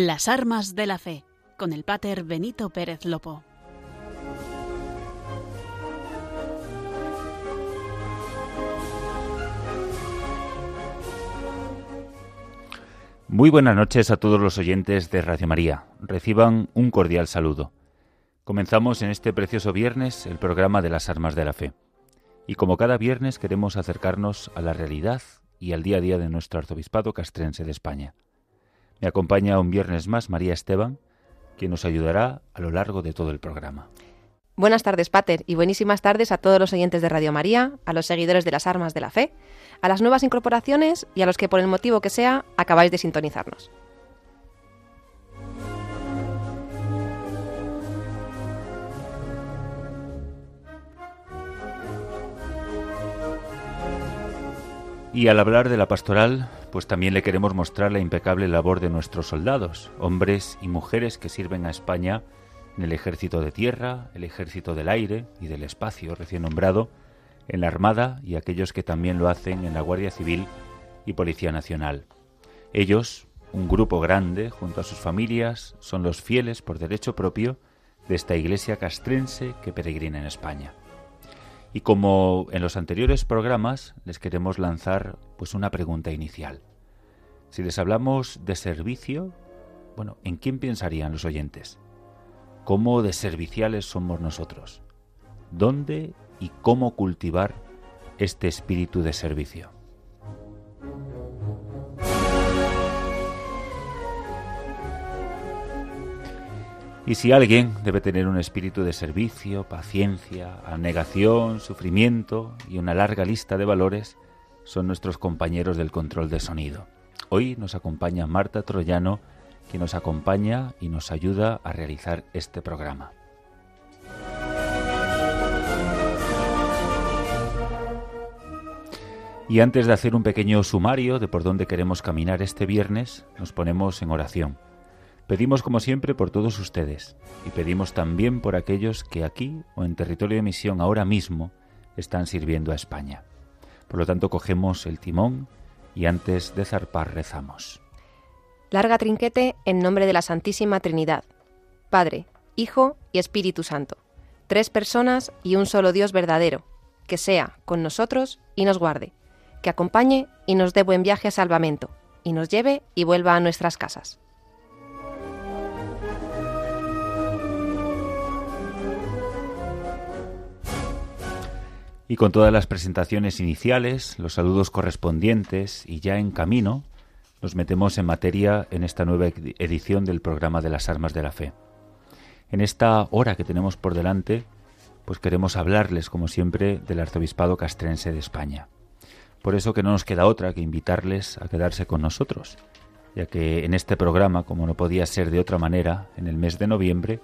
Las armas de la fe, con el pater Benito Pérez Lopo. Muy buenas noches a todos los oyentes de Radio María. Reciban un cordial saludo. Comenzamos en este precioso viernes el programa de las armas de la fe. Y como cada viernes queremos acercarnos a la realidad y al día a día de nuestro arzobispado castrense de España. Me acompaña un viernes más María Esteban, quien nos ayudará a lo largo de todo el programa. Buenas tardes, Pater, y buenísimas tardes a todos los oyentes de Radio María, a los seguidores de las armas de la fe, a las nuevas incorporaciones y a los que por el motivo que sea acabáis de sintonizarnos. Y al hablar de la pastoral, pues también le queremos mostrar la impecable labor de nuestros soldados, hombres y mujeres que sirven a España en el ejército de tierra, el ejército del aire y del espacio recién nombrado, en la Armada y aquellos que también lo hacen en la Guardia Civil y Policía Nacional. Ellos, un grupo grande, junto a sus familias, son los fieles por derecho propio de esta iglesia castrense que peregrina en España. Y como en los anteriores programas, les queremos lanzar pues una pregunta inicial. Si les hablamos de servicio, bueno, ¿en quién pensarían los oyentes? ¿Cómo de serviciales somos nosotros? ¿Dónde y cómo cultivar este espíritu de servicio? Y si alguien debe tener un espíritu de servicio, paciencia, abnegación, sufrimiento y una larga lista de valores, son nuestros compañeros del control de sonido. Hoy nos acompaña Marta Troyano, que nos acompaña y nos ayuda a realizar este programa. Y antes de hacer un pequeño sumario de por dónde queremos caminar este viernes, nos ponemos en oración. Pedimos como siempre por todos ustedes y pedimos también por aquellos que aquí o en territorio de misión ahora mismo están sirviendo a España. Por lo tanto, cogemos el timón y antes de zarpar rezamos. Larga trinquete en nombre de la Santísima Trinidad, Padre, Hijo y Espíritu Santo, tres personas y un solo Dios verdadero, que sea con nosotros y nos guarde, que acompañe y nos dé buen viaje a salvamento, y nos lleve y vuelva a nuestras casas. Y con todas las presentaciones iniciales, los saludos correspondientes y ya en camino, nos metemos en materia en esta nueva edición del programa de las armas de la fe. En esta hora que tenemos por delante, pues queremos hablarles, como siempre, del arzobispado castrense de España. Por eso que no nos queda otra que invitarles a quedarse con nosotros, ya que en este programa, como no podía ser de otra manera, en el mes de noviembre,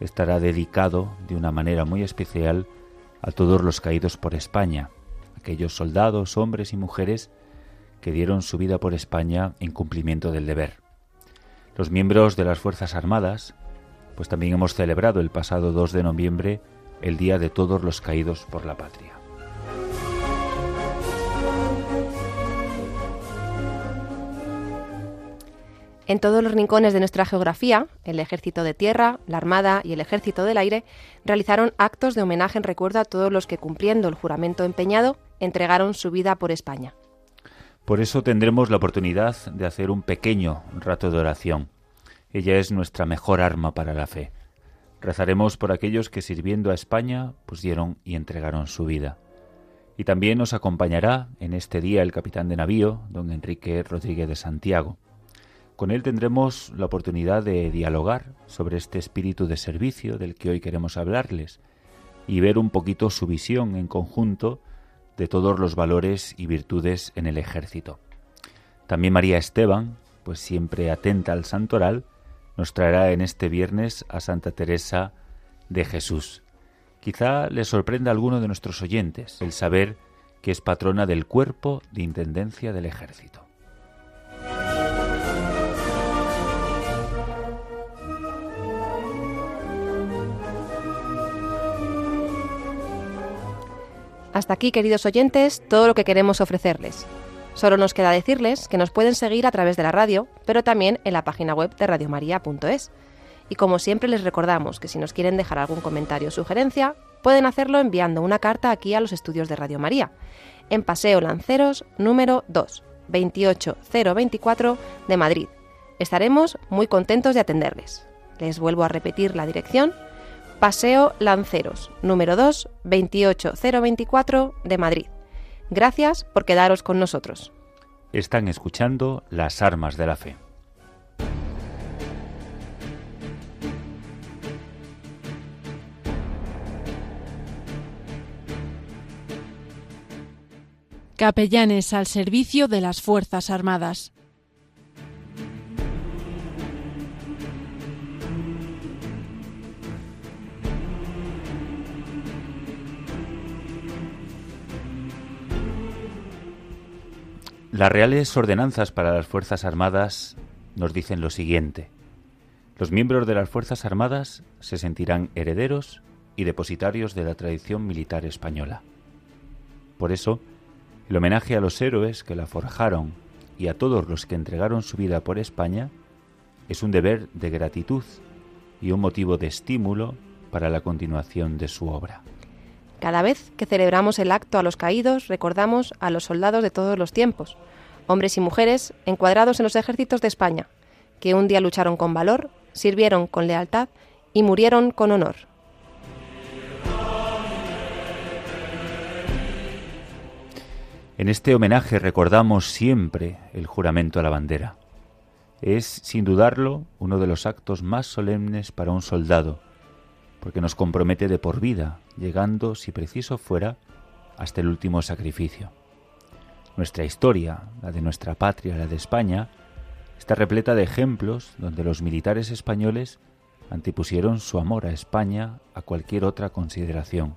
estará dedicado de una manera muy especial a todos los caídos por España, aquellos soldados, hombres y mujeres que dieron su vida por España en cumplimiento del deber. Los miembros de las Fuerzas Armadas, pues también hemos celebrado el pasado 2 de noviembre el Día de todos los caídos por la patria. En todos los rincones de nuestra geografía, el ejército de tierra, la armada y el ejército del aire realizaron actos de homenaje en recuerdo a todos los que cumpliendo el juramento empeñado entregaron su vida por España. Por eso tendremos la oportunidad de hacer un pequeño rato de oración. Ella es nuestra mejor arma para la fe. Rezaremos por aquellos que sirviendo a España pusieron y entregaron su vida. Y también nos acompañará en este día el capitán de navío, don Enrique Rodríguez de Santiago. Con él tendremos la oportunidad de dialogar sobre este espíritu de servicio del que hoy queremos hablarles y ver un poquito su visión en conjunto de todos los valores y virtudes en el ejército. También María Esteban, pues siempre atenta al santoral, nos traerá en este viernes a Santa Teresa de Jesús. Quizá le sorprenda a alguno de nuestros oyentes el saber que es patrona del cuerpo de intendencia del ejército. Hasta aquí, queridos oyentes, todo lo que queremos ofrecerles. Solo nos queda decirles que nos pueden seguir a través de la radio, pero también en la página web de radiomaria.es. Y como siempre les recordamos que si nos quieren dejar algún comentario o sugerencia, pueden hacerlo enviando una carta aquí a los estudios de Radio María, en Paseo Lanceros número 2, 28024 de Madrid. Estaremos muy contentos de atenderles. Les vuelvo a repetir la dirección. Paseo Lanceros número 2, 28024 de Madrid. Gracias por quedaros con nosotros. Están escuchando Las Armas de la Fe. Capellanes al servicio de las Fuerzas Armadas. Las reales ordenanzas para las Fuerzas Armadas nos dicen lo siguiente. Los miembros de las Fuerzas Armadas se sentirán herederos y depositarios de la tradición militar española. Por eso, el homenaje a los héroes que la forjaron y a todos los que entregaron su vida por España es un deber de gratitud y un motivo de estímulo para la continuación de su obra. Cada vez que celebramos el acto a los caídos, recordamos a los soldados de todos los tiempos, hombres y mujeres encuadrados en los ejércitos de España, que un día lucharon con valor, sirvieron con lealtad y murieron con honor. En este homenaje recordamos siempre el juramento a la bandera. Es, sin dudarlo, uno de los actos más solemnes para un soldado, porque nos compromete de por vida, llegando, si preciso fuera, hasta el último sacrificio. Nuestra historia, la de nuestra patria, la de España, está repleta de ejemplos donde los militares españoles antipusieron su amor a España a cualquier otra consideración,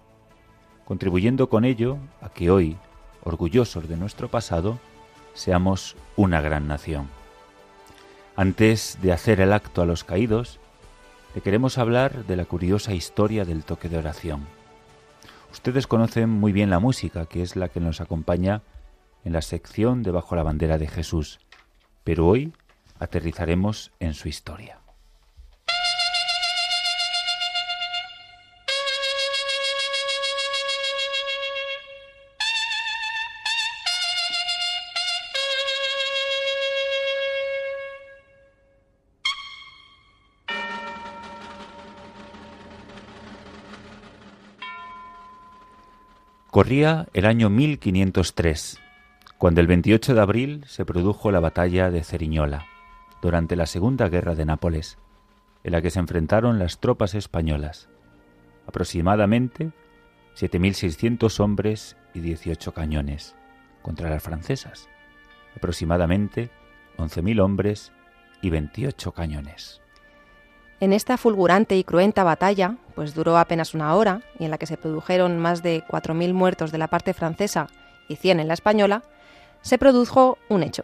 contribuyendo con ello a que hoy, orgullosos de nuestro pasado, seamos una gran nación. Antes de hacer el acto a los caídos, queremos hablar de la curiosa historia del toque de oración. Ustedes conocen muy bien la música, que es la que nos acompaña en la sección de Bajo la bandera de Jesús, pero hoy aterrizaremos en su historia. Corría el año 1503, cuando el 28 de abril se produjo la batalla de Ceriñola, durante la Segunda Guerra de Nápoles, en la que se enfrentaron las tropas españolas, aproximadamente 7.600 hombres y 18 cañones, contra las francesas, aproximadamente 11.000 hombres y 28 cañones. En esta fulgurante y cruenta batalla, pues duró apenas una hora y en la que se produjeron más de 4.000 muertos de la parte francesa y 100 en la española, se produjo un hecho.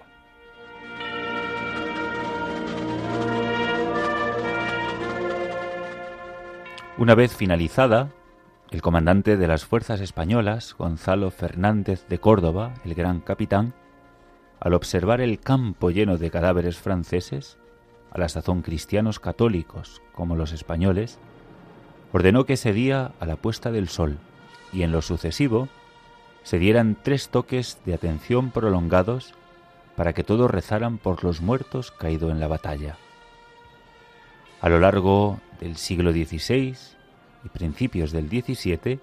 Una vez finalizada, el comandante de las fuerzas españolas, Gonzalo Fernández de Córdoba, el gran capitán, al observar el campo lleno de cadáveres franceses, a la sazón cristianos católicos como los españoles, ordenó que ese día, a la puesta del sol y en lo sucesivo, se dieran tres toques de atención prolongados para que todos rezaran por los muertos caídos en la batalla. A lo largo del siglo XVI y principios del XVII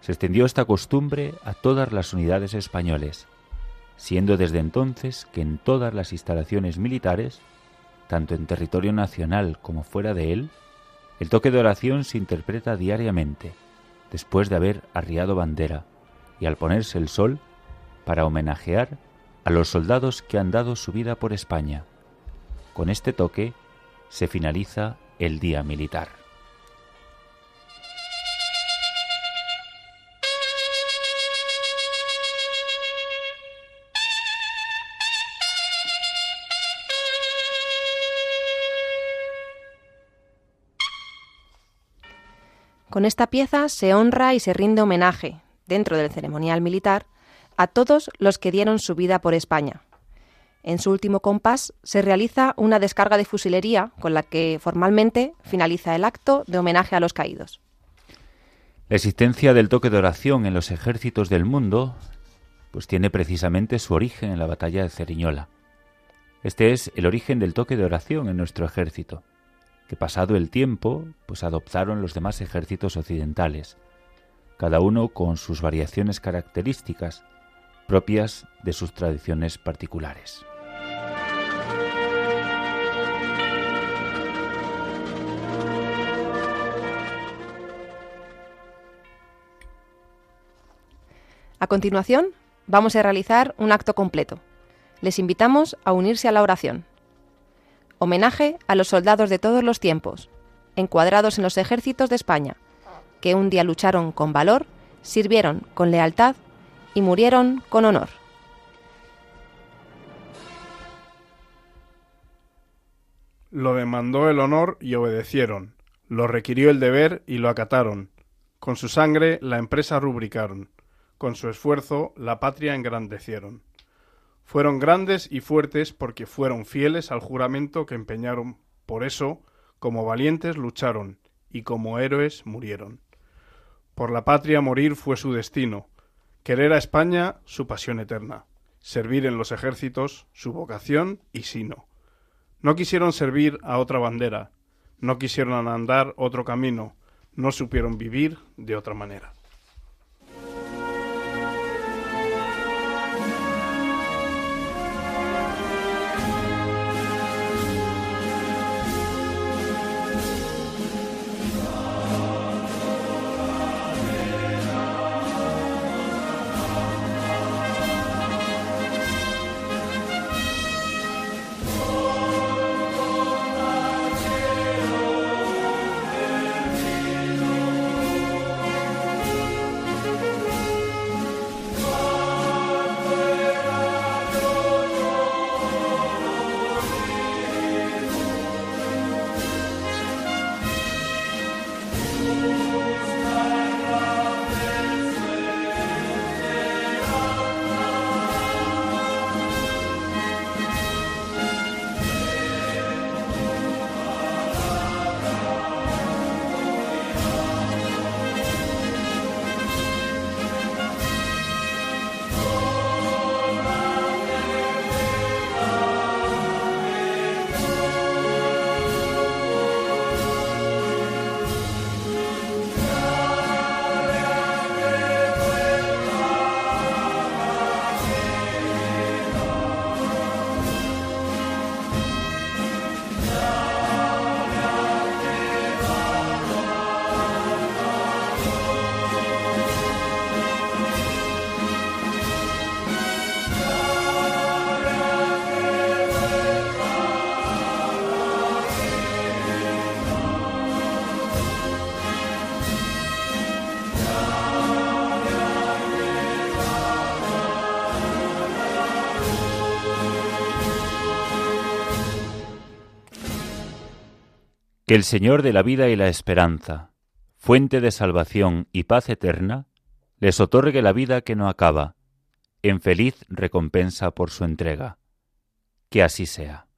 se extendió esta costumbre a todas las unidades españoles, siendo desde entonces que en todas las instalaciones militares tanto en territorio nacional como fuera de él, el toque de oración se interpreta diariamente, después de haber arriado bandera y al ponerse el sol, para homenajear a los soldados que han dado su vida por España. Con este toque se finaliza el Día Militar. Con esta pieza se honra y se rinde homenaje, dentro del ceremonial militar, a todos los que dieron su vida por España. En su último compás se realiza una descarga de fusilería con la que formalmente finaliza el acto de homenaje a los caídos. La existencia del toque de oración en los ejércitos del mundo pues tiene precisamente su origen en la batalla de Ceriñola. Este es el origen del toque de oración en nuestro ejército, que pasado el tiempo, pues adoptaron los demás ejércitos occidentales, cada uno con sus variaciones características propias de sus tradiciones particulares. A continuación, vamos a realizar un acto completo. Les invitamos a unirse a la oración. Homenaje a los soldados de todos los tiempos, encuadrados en los ejércitos de España, que un día lucharon con valor, sirvieron con lealtad y murieron con honor. Lo demandó el honor y obedecieron, lo requirió el deber y lo acataron. Con su sangre la empresa rubricaron con su esfuerzo la patria engrandecieron. Fueron grandes y fuertes porque fueron fieles al juramento que empeñaron, por eso, como valientes lucharon y como héroes murieron. Por la patria morir fue su destino, querer a España su pasión eterna, servir en los ejércitos su vocación y sino. No quisieron servir a otra bandera, no quisieron andar otro camino, no supieron vivir de otra manera. El Señor de la vida y la esperanza, fuente de salvación y paz eterna, les otorgue la vida que no acaba, en feliz recompensa por su entrega. Que así sea.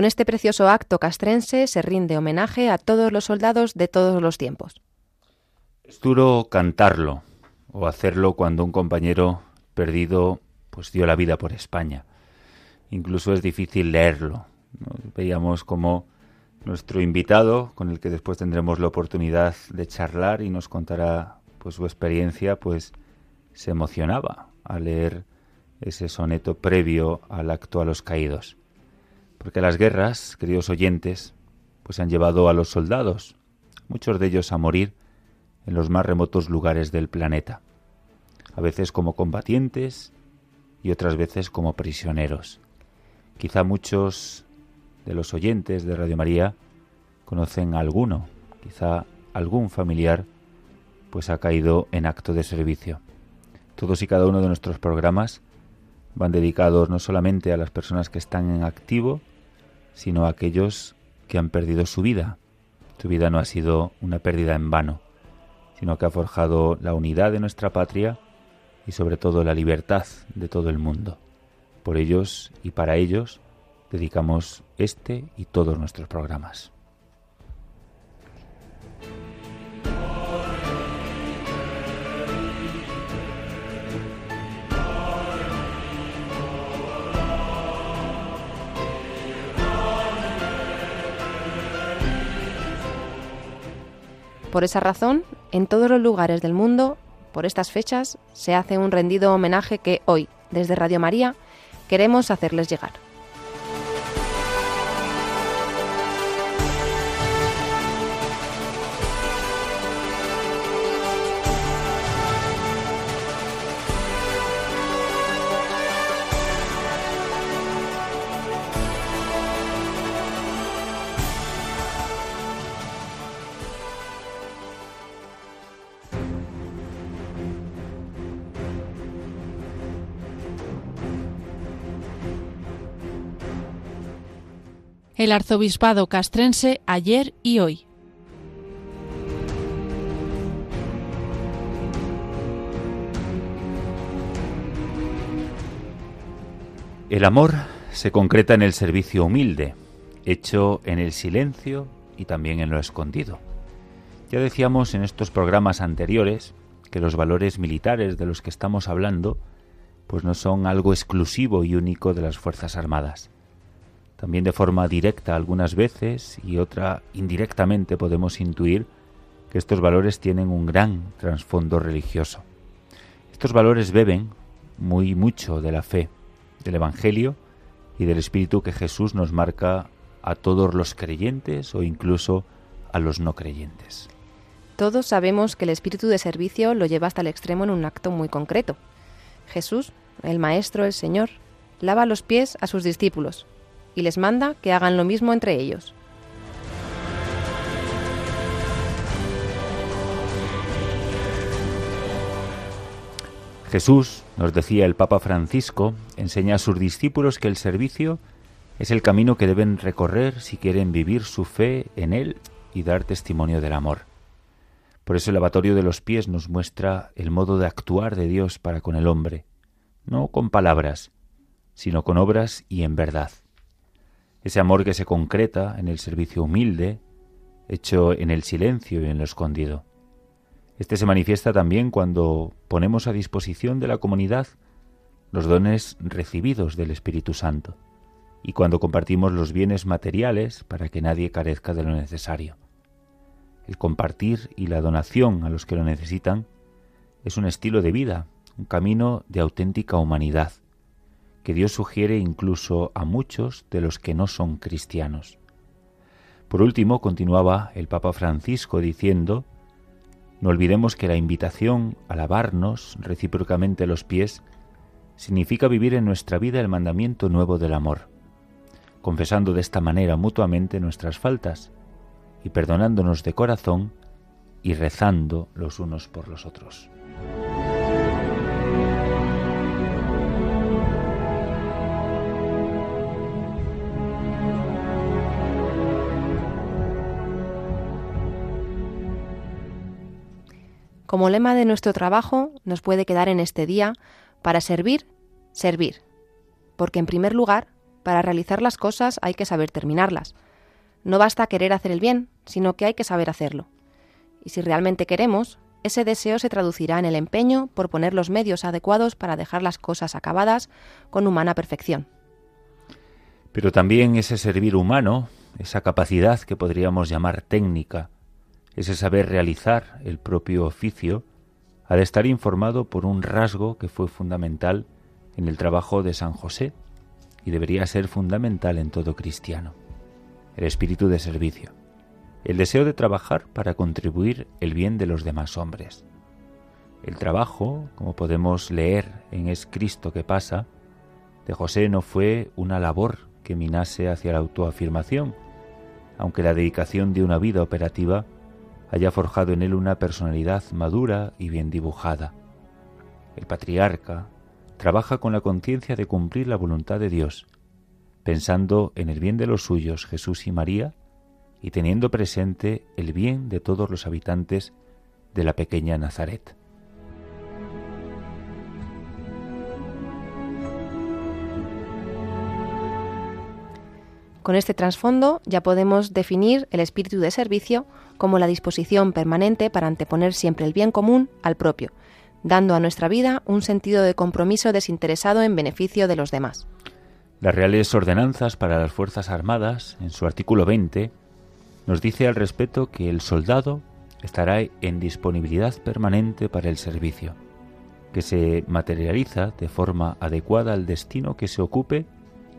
Con este precioso acto castrense se rinde homenaje a todos los soldados de todos los tiempos. Es duro cantarlo o hacerlo cuando un compañero perdido pues dio la vida por España. Incluso es difícil leerlo. Veíamos como nuestro invitado, con el que después tendremos la oportunidad de charlar y nos contará pues su experiencia, pues se emocionaba al leer ese soneto previo al acto a los caídos. Porque las guerras, queridos oyentes, pues han llevado a los soldados, muchos de ellos a morir en los más remotos lugares del planeta, a veces como combatientes y otras veces como prisioneros. Quizá muchos de los oyentes de Radio María conocen a alguno, quizá algún familiar, pues ha caído en acto de servicio. Todos y cada uno de nuestros programas van dedicados no solamente a las personas que están en activo, sino a aquellos que han perdido su vida. Su vida no ha sido una pérdida en vano, sino que ha forjado la unidad de nuestra patria y sobre todo la libertad de todo el mundo. Por ellos y para ellos dedicamos este y todos nuestros programas. Por esa razón, en todos los lugares del mundo, por estas fechas, se hace un rendido homenaje que hoy, desde Radio María, queremos hacerles llegar. El arzobispado castrense ayer y hoy. El amor se concreta en el servicio humilde, hecho en el silencio y también en lo escondido. Ya decíamos en estos programas anteriores que los valores militares de los que estamos hablando pues no son algo exclusivo y único de las Fuerzas Armadas. También de forma directa algunas veces y otra indirectamente podemos intuir que estos valores tienen un gran trasfondo religioso. Estos valores beben muy mucho de la fe, del Evangelio y del Espíritu que Jesús nos marca a todos los creyentes o incluso a los no creyentes. Todos sabemos que el espíritu de servicio lo lleva hasta el extremo en un acto muy concreto. Jesús, el Maestro, el Señor, lava los pies a sus discípulos, y les manda que hagan lo mismo entre ellos. Jesús, nos decía el Papa Francisco, enseña a sus discípulos que el servicio es el camino que deben recorrer si quieren vivir su fe en Él y dar testimonio del amor. Por eso el lavatorio de los pies nos muestra el modo de actuar de Dios para con el hombre, no con palabras, sino con obras y en verdad ese amor que se concreta en el servicio humilde, hecho en el silencio y en lo escondido. Este se manifiesta también cuando ponemos a disposición de la comunidad los dones recibidos del Espíritu Santo y cuando compartimos los bienes materiales para que nadie carezca de lo necesario. El compartir y la donación a los que lo necesitan es un estilo de vida, un camino de auténtica humanidad, que Dios sugiere incluso a muchos de los que no son cristianos. Por último, continuaba el Papa Francisco diciendo, no olvidemos que la invitación a lavarnos recíprocamente los pies significa vivir en nuestra vida el mandamiento nuevo del amor, confesando de esta manera mutuamente nuestras faltas y perdonándonos de corazón y rezando los unos por los otros. Como lema de nuestro trabajo nos puede quedar en este día, para servir, servir. Porque en primer lugar, Para realizar las cosas hay que saber terminarlas. No basta querer hacer el bien, sino que hay que saber hacerlo. Y si realmente queremos, ese deseo se traducirá en el empeño por poner los medios adecuados para dejar las cosas acabadas con humana perfección. Pero también ese servir humano, esa capacidad que podríamos llamar técnica, ese saber realizar el propio oficio, ha de estar informado por un rasgo que fue fundamental en el trabajo de San José y debería ser fundamental en todo cristiano, el espíritu de servicio el deseo de trabajar para contribuir el bien de los demás hombres. El trabajo, como podemos leer en Es Cristo que pasa, de José no fue una labor que minase hacia la autoafirmación, aunque la dedicación de una vida operativa haya forjado en él una personalidad madura y bien dibujada. El patriarca trabaja con la conciencia de cumplir la voluntad de Dios, pensando en el bien de los suyos, Jesús y María, y teniendo presente el bien de todos los habitantes de la pequeña Nazaret. Con este trasfondo ya podemos definir el espíritu de servicio como la disposición permanente para anteponer siempre el bien común al propio, dando a nuestra vida un sentido de compromiso desinteresado en beneficio de los demás. Las Reales Ordenanzas para las Fuerzas Armadas, en su artículo 20, nos dice al respecto que el soldado estará en disponibilidad permanente para el servicio, que se materializa de forma adecuada al destino que se ocupe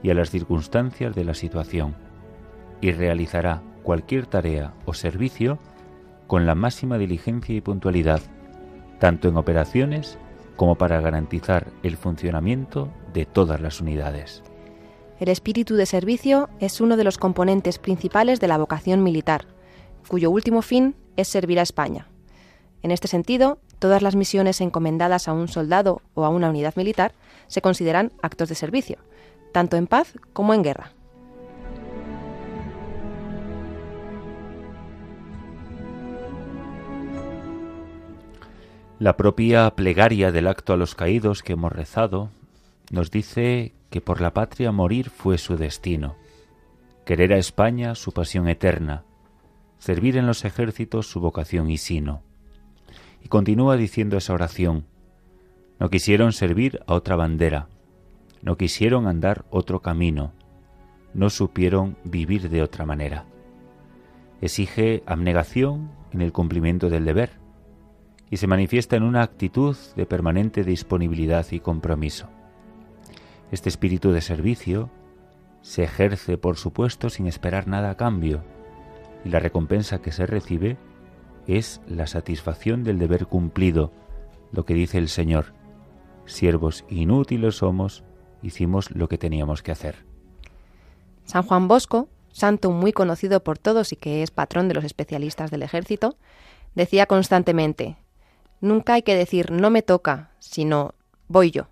y a las circunstancias de la situación, y realizará cualquier tarea o servicio con la máxima diligencia y puntualidad, tanto en operaciones como para garantizar el funcionamiento de todas las unidades. El espíritu de servicio es uno de los componentes principales de la vocación militar, cuyo último fin es servir a España. En este sentido, todas las misiones encomendadas a un soldado o a una unidad militar se consideran actos de servicio, tanto en paz como en guerra. La propia plegaria del acto a los caídos que hemos rezado nos dice que por la patria morir fue su destino, querer a España su pasión eterna, servir en los ejércitos su vocación y sino. Y continúa diciendo esa oración, no quisieron servir a otra bandera, no quisieron andar otro camino, no supieron vivir de otra manera. Exige abnegación en el cumplimiento del deber y se manifiesta en una actitud de permanente disponibilidad y compromiso. Este espíritu de servicio se ejerce, por supuesto, sin esperar nada a cambio, y la recompensa que se recibe es la satisfacción del deber cumplido, lo que dice el Señor. Siervos inútiles somos, hicimos lo que teníamos que hacer. San Juan Bosco, santo muy conocido por todos y que es patrón de los especialistas del ejército, decía constantemente, nunca hay que decir no me toca, sino voy yo.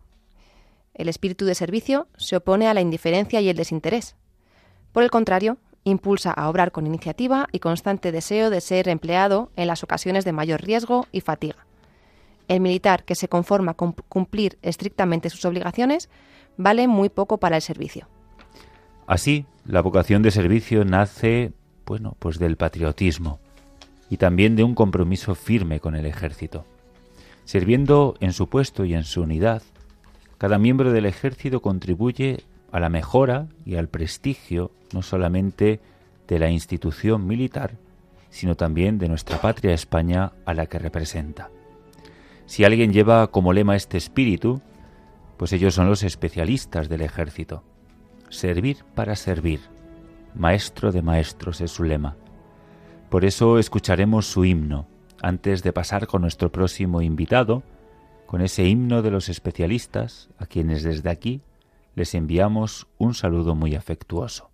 El espíritu de servicio se opone a la indiferencia y el desinterés. Por el contrario, impulsa a obrar con iniciativa y constante deseo de ser empleado en las ocasiones de mayor riesgo y fatiga. El militar que se conforma con cumplir estrictamente sus obligaciones vale muy poco para el servicio. Así, la vocación de servicio nace, bueno, pues del patriotismo y también de un compromiso firme con el ejército. Sirviendo en su puesto y en su unidad, cada miembro del ejército contribuye a la mejora y al prestigio no solamente de la institución militar, sino también de nuestra patria España a la que representa. Si alguien lleva como lema este espíritu, pues ellos son los especialistas del ejército. Servir para servir. Maestro de maestros es su lema. Por eso escucharemos su himno antes de pasar con nuestro próximo invitado, con ese himno de los especialistas, a quienes desde aquí les enviamos un saludo muy afectuoso.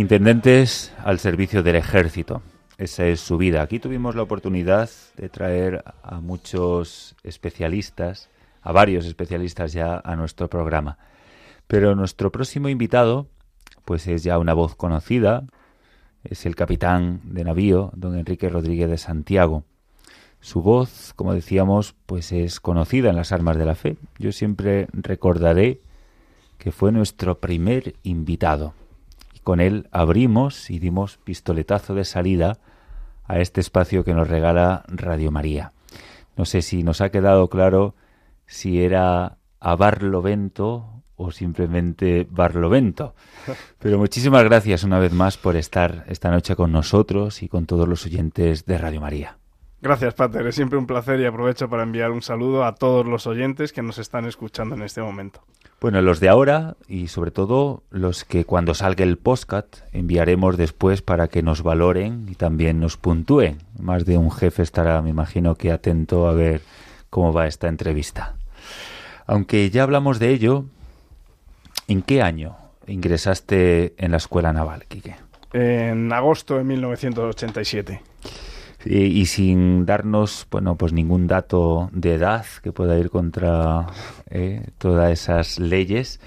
Intendentes al servicio del ejército. Esa es su vida. Aquí tuvimos la oportunidad de traer a muchos especialistas, a varios especialistas ya a nuestro programa. Pero nuestro próximo invitado, pues es ya una voz conocida, es el capitán de navío, don Enrique Rodríguez de Santiago. Su voz, como decíamos, pues es conocida en las armas de la fe. Yo siempre recordaré que fue nuestro primer invitado. Con él abrimos y dimos pistoletazo de salida a este espacio que nos regala Radio María. No sé si nos ha quedado claro si era a Barlovento o simplemente Barlovento. Pero muchísimas gracias una vez más por estar esta noche con nosotros y con todos los oyentes de Radio María. Gracias, Pater. Es siempre un placer y aprovecho para enviar un saludo a todos los oyentes que nos están escuchando en este momento. Bueno, los de ahora y sobre todo los que cuando salga el postcat enviaremos después para que nos valoren y también nos puntúen. Más de un jefe estará, me imagino, que atento a ver cómo va esta entrevista. Aunque ya hablamos de ello, ¿en qué año ingresaste en la Escuela Naval, Quique? En agosto de 1987 y, sin darnos bueno pues ningún dato de edad que pueda ir contra eh, todas esas leyes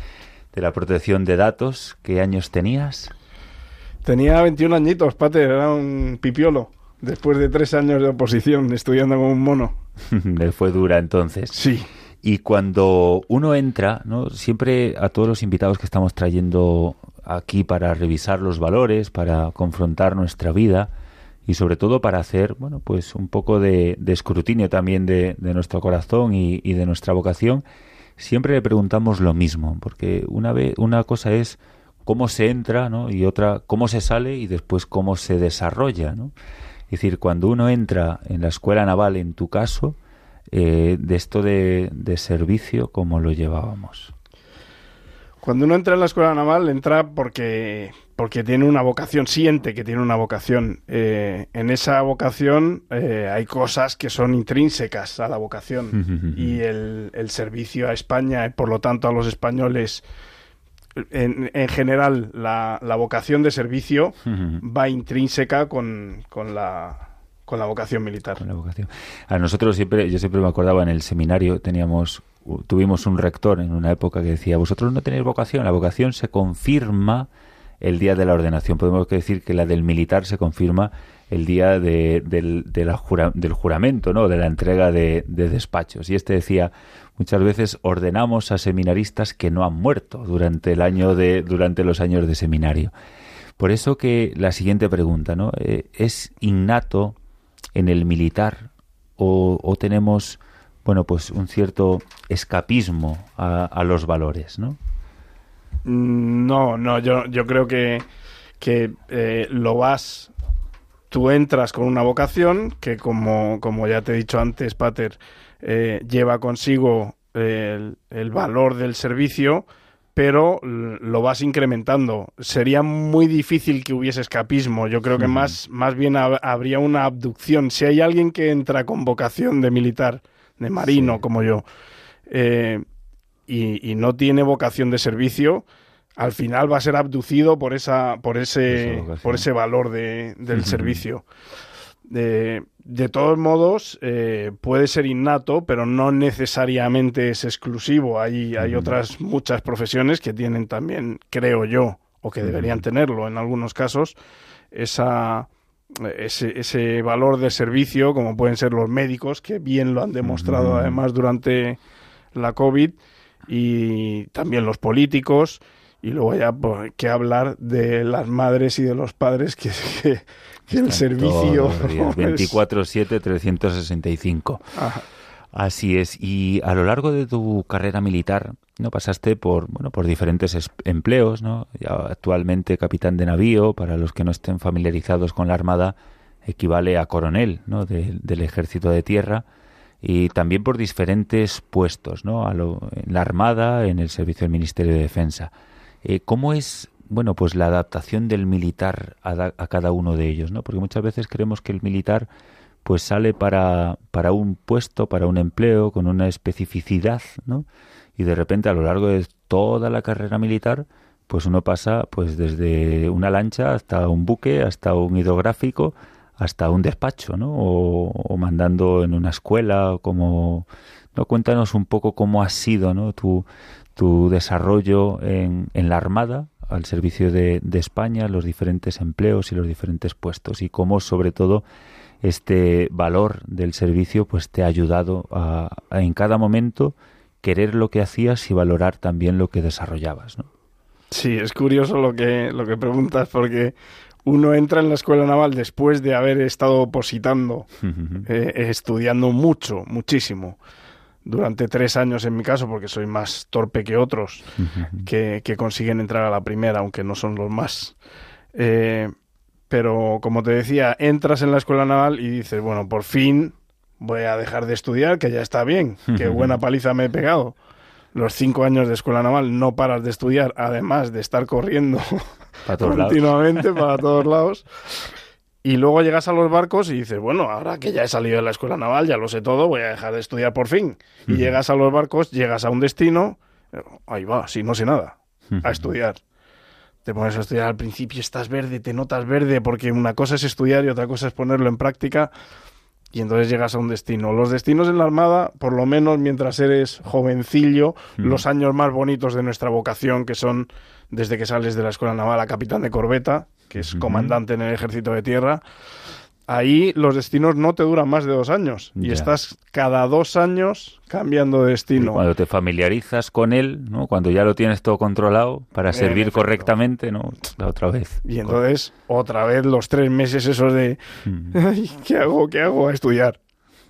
de la protección de datos ¿qué años tenías? tenía 21 añitos Pater era un pipiolo después de tres años de oposición estudiando como un mono le fue dura entonces sí y cuando uno entra, ¿no? siempre a todos los invitados que estamos trayendo aquí para revisar los valores, para confrontar nuestra vida, y sobre todo para hacer bueno pues un poco de, escrutinio también de, nuestro corazón y, de nuestra vocación siempre le preguntamos lo mismo porque una vez una cosa es cómo se entra ¿no? y otra cómo se sale y después cómo se desarrolla ¿no? es decir cuando uno entra en la escuela naval en tu caso eh, de esto de, de servicio cómo lo llevábamos cuando uno entra en la escuela naval, entra porque, porque tiene una vocación, siente que tiene una vocación. Eh, en esa vocación eh, hay cosas que son intrínsecas a la vocación. y el, servicio a España, y por lo tanto a los españoles, en, en general, la, la, vocación de servicio va intrínseca con, con la con la vocación militar. Con la vocación. A nosotros siempre, yo siempre me acordaba en el seminario, teníamos tuvimos un rector en una época que decía, vosotros no tenéis vocación, la vocación se confirma el día de la ordenación. Podemos decir que la del militar se confirma el día de, del, del, juramento, ¿no? de la entrega de, despachos. Y este decía, muchas veces ordenamos a seminaristas que no han muerto durante el año de, durante los años de seminario. Por eso que la siguiente pregunta, ¿no? Eh, ¿Es innato en el militar o tenemos bueno, pues un cierto escapismo a, los valores, ¿no? No, no, yo, yo creo que, que eh, lo vas, tú entras con una vocación que como, como ya te he dicho antes, Pater, eh, lleva consigo el, valor del servicio, pero lo vas incrementando. Sería muy difícil que hubiese escapismo. Yo creo que más, más bien habría una abducción. Si hay alguien que entra con vocación de militar de marino como yo, eh, y, no tiene vocación de servicio, al final va a ser abducido por esa, por ese, por ese valor de, del servicio. De, de, todos modos, eh, puede ser innato, pero no necesariamente es exclusivo. Hay, hay otras muchas profesiones que tienen también, creo yo, o que deberían tenerlo en algunos casos, esa, ese, ese valor de servicio, como pueden ser los médicos, que bien lo han demostrado además durante la COVID, y también los políticos, y luego ya pues, que hablar de las madres y de los padres que, que, el servicio... 24-7, 365. Así es. Y a lo largo de tu carrera militar, ¿no? Pasaste por, bueno, por diferentes empleos, ¿no? actualmente capitán de navío, para los que no estén familiarizados con la Armada, equivale a coronel, ¿no? del ejército de tierra y también por diferentes puestos, ¿no? A lo, en la Armada, en el servicio del Ministerio de Defensa. Eh, ¿Cómo es, bueno, pues la adaptación del militar a, a, cada uno de ellos, ¿no? Porque muchas veces creemos que el militar pues sale para, para un puesto, para un empleo, con una especificidad, ¿no? Y de repente a lo largo de toda la carrera militar, pues uno pasa pues desde una lancha hasta un buque, hasta un hidrográfico, hasta un despacho, ¿no? O, mandando en una escuela, como... ¿no? Cuéntanos un poco cómo ha sido ¿no? tu, tu desarrollo en, en la Armada, al servicio de, de, España, los diferentes empleos y los diferentes puestos y cómo sobre todo este valor del servicio pues te ha ayudado a, en cada momento querer lo que hacías y valorar también lo que desarrollabas, ¿no? Sí, es curioso lo que, lo que preguntas porque uno entra en la escuela naval después de haber estado opositando, eh, estudiando mucho, muchísimo durante tres años en mi caso, porque soy más torpe que otros que, consiguen entrar a la primera, aunque no son los más. Eh, pero como te decía, entras en la escuela naval y dices, bueno, por fin voy a dejar de estudiar, que ya está bien, qué buena paliza me he pegado. Los cinco años de escuela naval no paras de estudiar, además de estar corriendo continuamente para todos lados. Y luego llegas a los barcos y dices, bueno, ahora que ya he salido de la escuela naval, ya lo sé todo, voy a dejar de estudiar por fin. Y llegas a los barcos, llegas a un destino, ahí va, si no sé nada, a estudiar. Te pones a estudiar al principio, estás verde, te notas verde, porque una cosa es estudiar y otra cosa es ponerlo en práctica. Y entonces llegas a un destino. Los destinos en la Armada, por lo menos mientras eres jovencillo, los años más bonitos de nuestra vocación, que son desde que sales de la escuela naval a capitán de corbeta, que es comandante en el ejército de tierra, ahí los destinos no te duran más de dos años y estás cada dos años cambiando de destino. cuando te familiarizas con él, ¿no? cuando ya lo tienes todo controlado para servir correctamente, ¿no? La otra vez. Y entonces, otra vez los tres meses esos de, ¿qué hago? ¿Qué hago? A estudiar.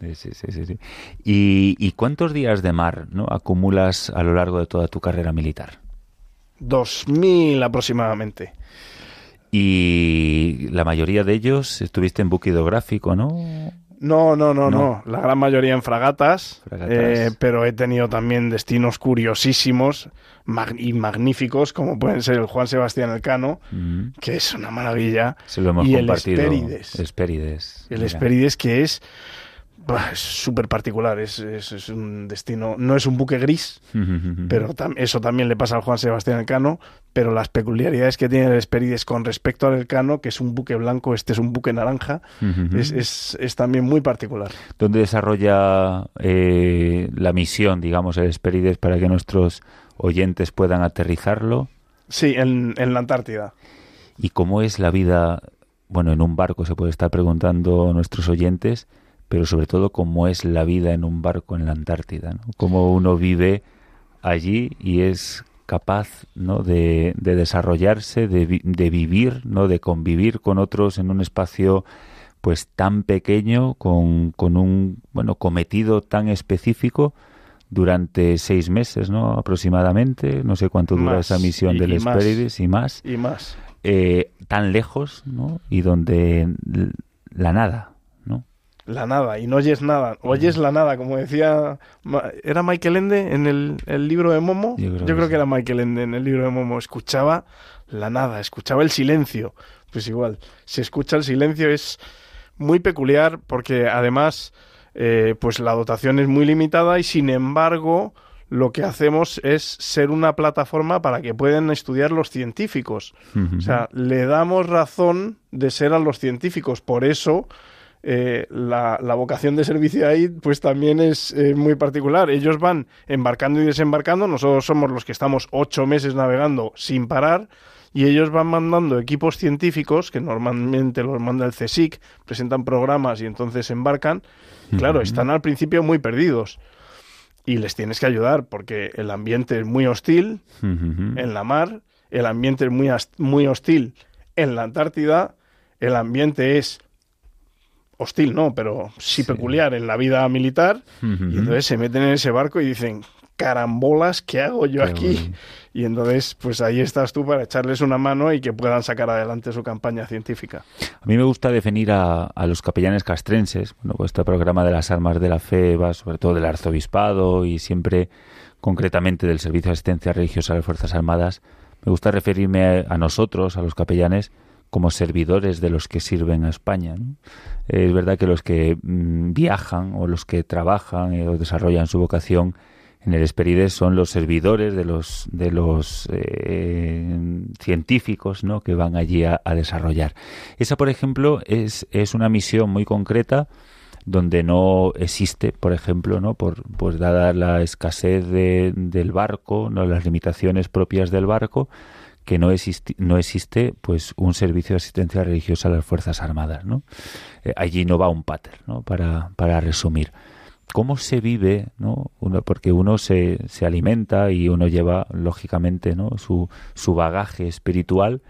Sí, sí, sí, sí. ¿Y, ¿Y, cuántos días de mar ¿no? acumulas a lo largo de toda tu carrera militar? Dos mil aproximadamente. Y la mayoría de ellos estuviste en buque hidrográfico, ¿no? No, no, no, no, La gran mayoría en fragatas, eh, pero he tenido también destinos curiosísimos y magníficos, como pueden ser el Juan Sebastián Elcano, mm. que es una maravilla. Se lo hemos y compartido. el Espérides. Espérides. El Espérides, que es es súper particular, es, es, un destino, no es un buque gris, pero eso también le pasa al Juan Sebastián Elcano, pero las peculiaridades que tiene el Esperides con respecto al Elcano, que es un buque blanco, este es un buque naranja, es, es, también muy particular. ¿Dónde desarrolla eh, la misión, digamos, el Esperides para que nuestros oyentes puedan aterrizarlo? Sí, en, en la Antártida. ¿Y cómo es la vida, bueno, en un barco, se puede estar preguntando nuestros oyentes? Pero sobre todo cómo es la vida en un barco en la Antártida, ¿no? cómo uno vive allí y es capaz ¿no? de, desarrollarse, de, de, vivir, ¿no? de convivir con otros en un espacio pues tan pequeño, con, con un bueno cometido tan específico durante seis meses, ¿no? aproximadamente, no sé cuánto dura esa misión del Hesperides y más. Y más. Eh, tan lejos, ¿no? Y donde la nada, la nada y no oyes nada, oyes la nada, como decía, ¿era Michael Ende en el, libro de Momo? Yo creo, que, era Michael Ende en el libro de Momo, escuchaba la nada, escuchaba el silencio, pues igual, si escucha el silencio es muy peculiar porque además eh, pues la dotación es muy limitada y sin embargo lo que hacemos es ser una plataforma para que puedan estudiar los científicos. O sea, le damos razón de ser a los científicos. Por eso eh, la, vocación de servicio ahí pues también es eh, muy particular. Ellos van embarcando y desembarcando, nosotros somos los que estamos ocho meses navegando sin parar y ellos van mandando equipos científicos que normalmente los manda el CSIC, presentan programas y entonces embarcan. Claro, están al principio muy perdidos y les tienes que ayudar porque el ambiente es muy hostil en la mar, el ambiente es muy, muy hostil en la Antártida, el ambiente es hostil, no, pero sí, peculiar en la vida militar. Y entonces se meten en ese barco y dicen, carambolas, ¿qué hago yo aquí? Y entonces, pues ahí estás tú para echarles una mano y que puedan sacar adelante su campaña científica. A mí me gusta definir a, los capellanes castrenses. Bueno, pues este programa de las armas de la fe va sobre todo del arzobispado y siempre concretamente del Servicio de Asistencia Religiosa de las Fuerzas Armadas. Me gusta referirme a nosotros, a los capellanes, como servidores de los que sirven a España. Es verdad que los que mm, viajan o los que trabajan eh, o desarrollan su vocación En el Esperides son los servidores de los, de los eh, científicos ¿no? que van allí a, desarrollar. Esa, por ejemplo, es, es una misión muy concreta donde no existe, por ejemplo, ¿no? por pues dada la escasez de, del barco, no las limitaciones propias del barco, que no existe, no existe pues un servicio de asistencia religiosa a las Fuerzas Armadas. ¿no? Eh, allí no va un pater, ¿no? para, para resumir. ¿Cómo se vive? ¿no? Uno, porque uno se, se alimenta y uno lleva, lógicamente, ¿no? su, su bagaje espiritual,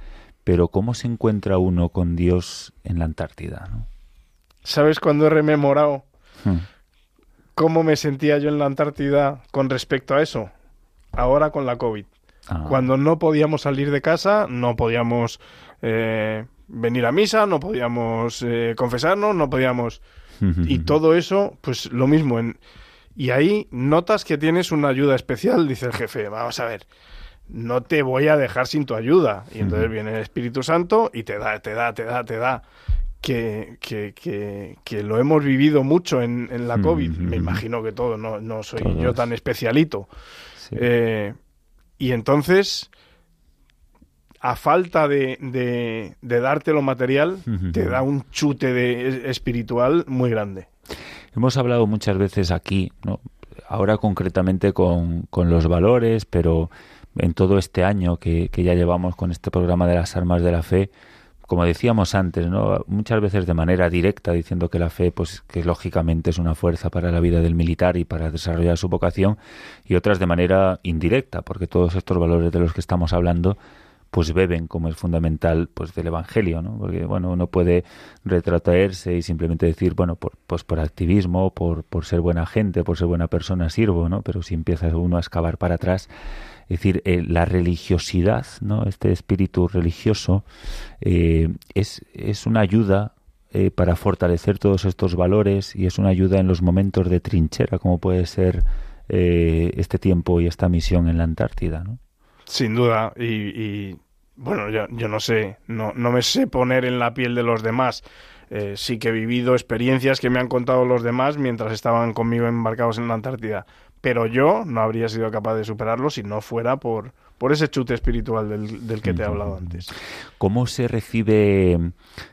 pero ¿cómo se encuentra uno con Dios en la Antártida? ¿no? ¿Sabes cuando he rememorado hmm. cómo me sentía yo en la Antártida con respecto a eso? Ahora con la COVID. Ah. Cuando no podíamos salir de casa, no podíamos eh, venir a misa, no podíamos eh, confesarnos, no podíamos... y todo eso, pues lo mismo. En... Y ahí notas que tienes una ayuda especial, dice el jefe. Vamos a ver, no te voy a dejar sin tu ayuda. Y entonces viene el Espíritu Santo y te da, te da, te da, te da que, que, que, lo hemos vivido mucho en, en la COVID. Me imagino que todo, no, no soy yo tan especialito. Eh, y entonces, a falta de, de, darte lo material, te da un chute de, espiritual muy grande. Hemos hablado muchas veces aquí, ¿no? ahora concretamente con, con los valores, pero en todo este año que, que ya llevamos con este programa de las armas de la fe, como decíamos antes, ¿no? muchas veces de manera directa, diciendo que la fe, pues que lógicamente es una fuerza para la vida del militar y para desarrollar su vocación, y otras de manera indirecta, porque todos estos valores de los que estamos hablando, pues beben, como es fundamental, pues del Evangelio, ¿no? Porque, bueno, uno puede retratarse y simplemente decir, bueno, por, pues por activismo, por, por ser buena gente, por ser buena persona, sirvo, ¿no? Pero si empieza uno a excavar para atrás, es decir, eh, la religiosidad, ¿no? este espíritu religioso, eh, es, es una ayuda eh, para fortalecer todos estos valores y es una ayuda en los momentos de trinchera, como puede ser este tiempo y esta misión en la Antártida. ¿no? Sin duda, y, bueno, yo, yo, no sé, no, no me sé poner en la piel de los demás. sí que he vivido experiencias que me han contado los demás mientras estaban conmigo embarcados en la Antártida pero yo no habría sido capaz de superarlo si no fuera por, por ese chute espiritual del, que te he hablado antes. ¿Cómo se recibe,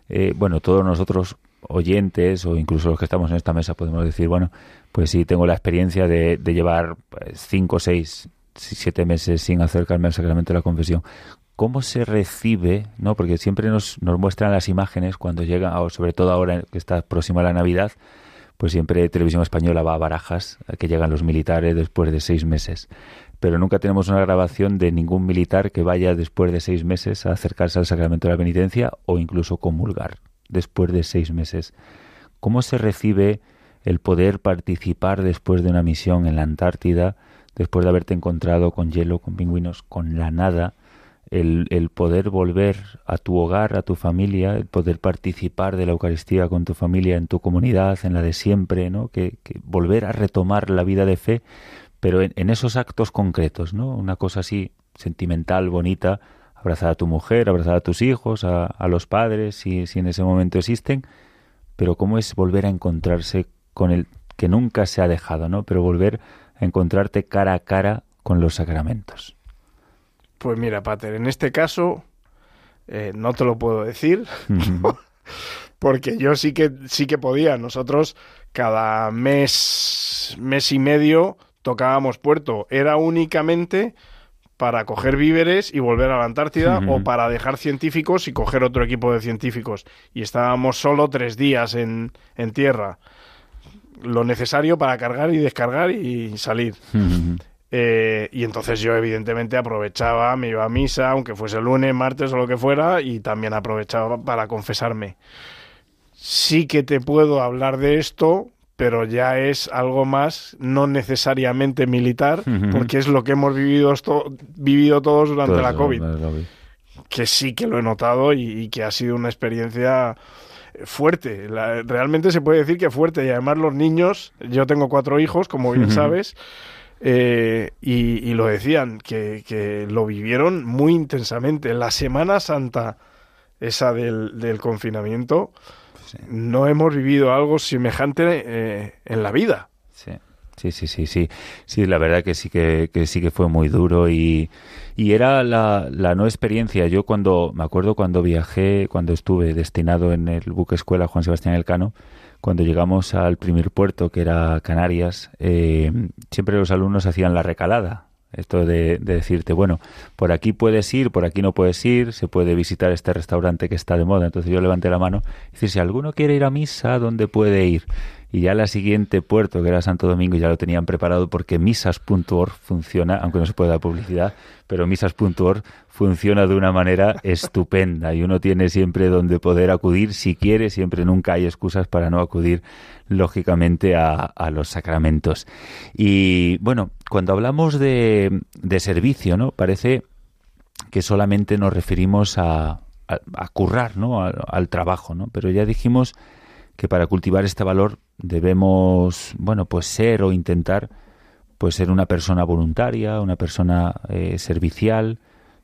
eh, bueno, todos nosotros oyentes o incluso los que estamos en esta mesa podemos decir, bueno, pues sí, tengo la experiencia de, de llevar pues, cinco, seis, siete meses sin acercarme al sacramento de la confesión. ¿Cómo se recibe, no? Porque siempre nos, nos muestran las imágenes cuando llega, o sobre todo ahora que está próxima la Navidad, pues siempre Televisión Española va a Barajas, a que llegan los militares después de seis meses. Pero nunca tenemos una grabación de ningún militar que vaya después de seis meses a acercarse al sacramento de la penitencia o incluso comulgar después de seis meses. ¿Cómo se recibe el poder participar después de una misión en la Antártida, después de haberte encontrado con hielo, con pingüinos, con la nada? El, el, poder volver a tu hogar, a tu familia, el poder participar de la Eucaristía con tu familia, en tu comunidad, en la de siempre, ¿no? Que, volver a retomar la vida de fe, pero en, esos actos concretos, ¿no? Una cosa así sentimental, bonita, abrazar a tu mujer, abrazar a tus hijos, a, a los padres, si, si en ese momento existen, pero cómo es volver a encontrarse con el que nunca se ha dejado, ¿no? Pero volver a encontrarte cara a cara con los sacramentos. Pues mira, Pater, en este caso eh, no te lo puedo decir, porque yo sí que sí que podía. Nosotros cada mes, mes y medio tocábamos puerto. Era únicamente para coger víveres y volver a la Antártida o para dejar científicos y coger otro equipo de científicos. Y estábamos solo tres días en, en tierra. Lo necesario para cargar y descargar y salir. Eh, y entonces yo evidentemente aprovechaba, me iba a misa, aunque fuese lunes, martes o lo que fuera, y también aprovechaba para confesarme. Sí que te puedo hablar de esto, pero ya es algo más, no necesariamente militar, porque es lo que hemos vivido, vivido todos durante la COVID. Que sí que lo he notado y, que ha sido una experiencia fuerte. realmente se puede decir que fuerte. Y además los niños, yo tengo cuatro hijos, como bien sabes, eh, y, lo decían, que, lo vivieron muy intensamente. La Semana Santa, esa del, confinamiento, no hemos vivido algo semejante eh, en la vida. Sí, sí, sí, sí. Sí, la verdad que sí que, que sí que fue muy duro y, y era la, la, no experiencia. Yo cuando, me acuerdo cuando viajé, cuando estuve destinado en el buque escuela Juan Sebastián Elcano, cuando llegamos al primer puerto, que era Canarias, eh, siempre los alumnos hacían la recalada. Esto de, de, decirte, bueno, por aquí puedes ir, por aquí no puedes ir, se puede visitar este restaurante que está de moda. Entonces yo levanté la mano y decir, si alguno quiere ir a misa, ¿dónde puede ir? Y ya la siguiente puerto, que era Santo Domingo, ya lo tenían preparado porque misas.org funciona, aunque no se puede dar publicidad, pero misas.org funciona de una manera estupenda y uno tiene siempre donde poder acudir si quiere, siempre nunca hay excusas para no acudir lógicamente a, a los sacramentos. Y bueno, cuando hablamos de, de servicio, ¿no? Parece que solamente nos referimos a, a, a currar, ¿no? Al, al trabajo, ¿no? Pero ya dijimos que para cultivar este valor debemos, bueno, pues ser o intentar pues ser una persona voluntaria, una persona eh, servicial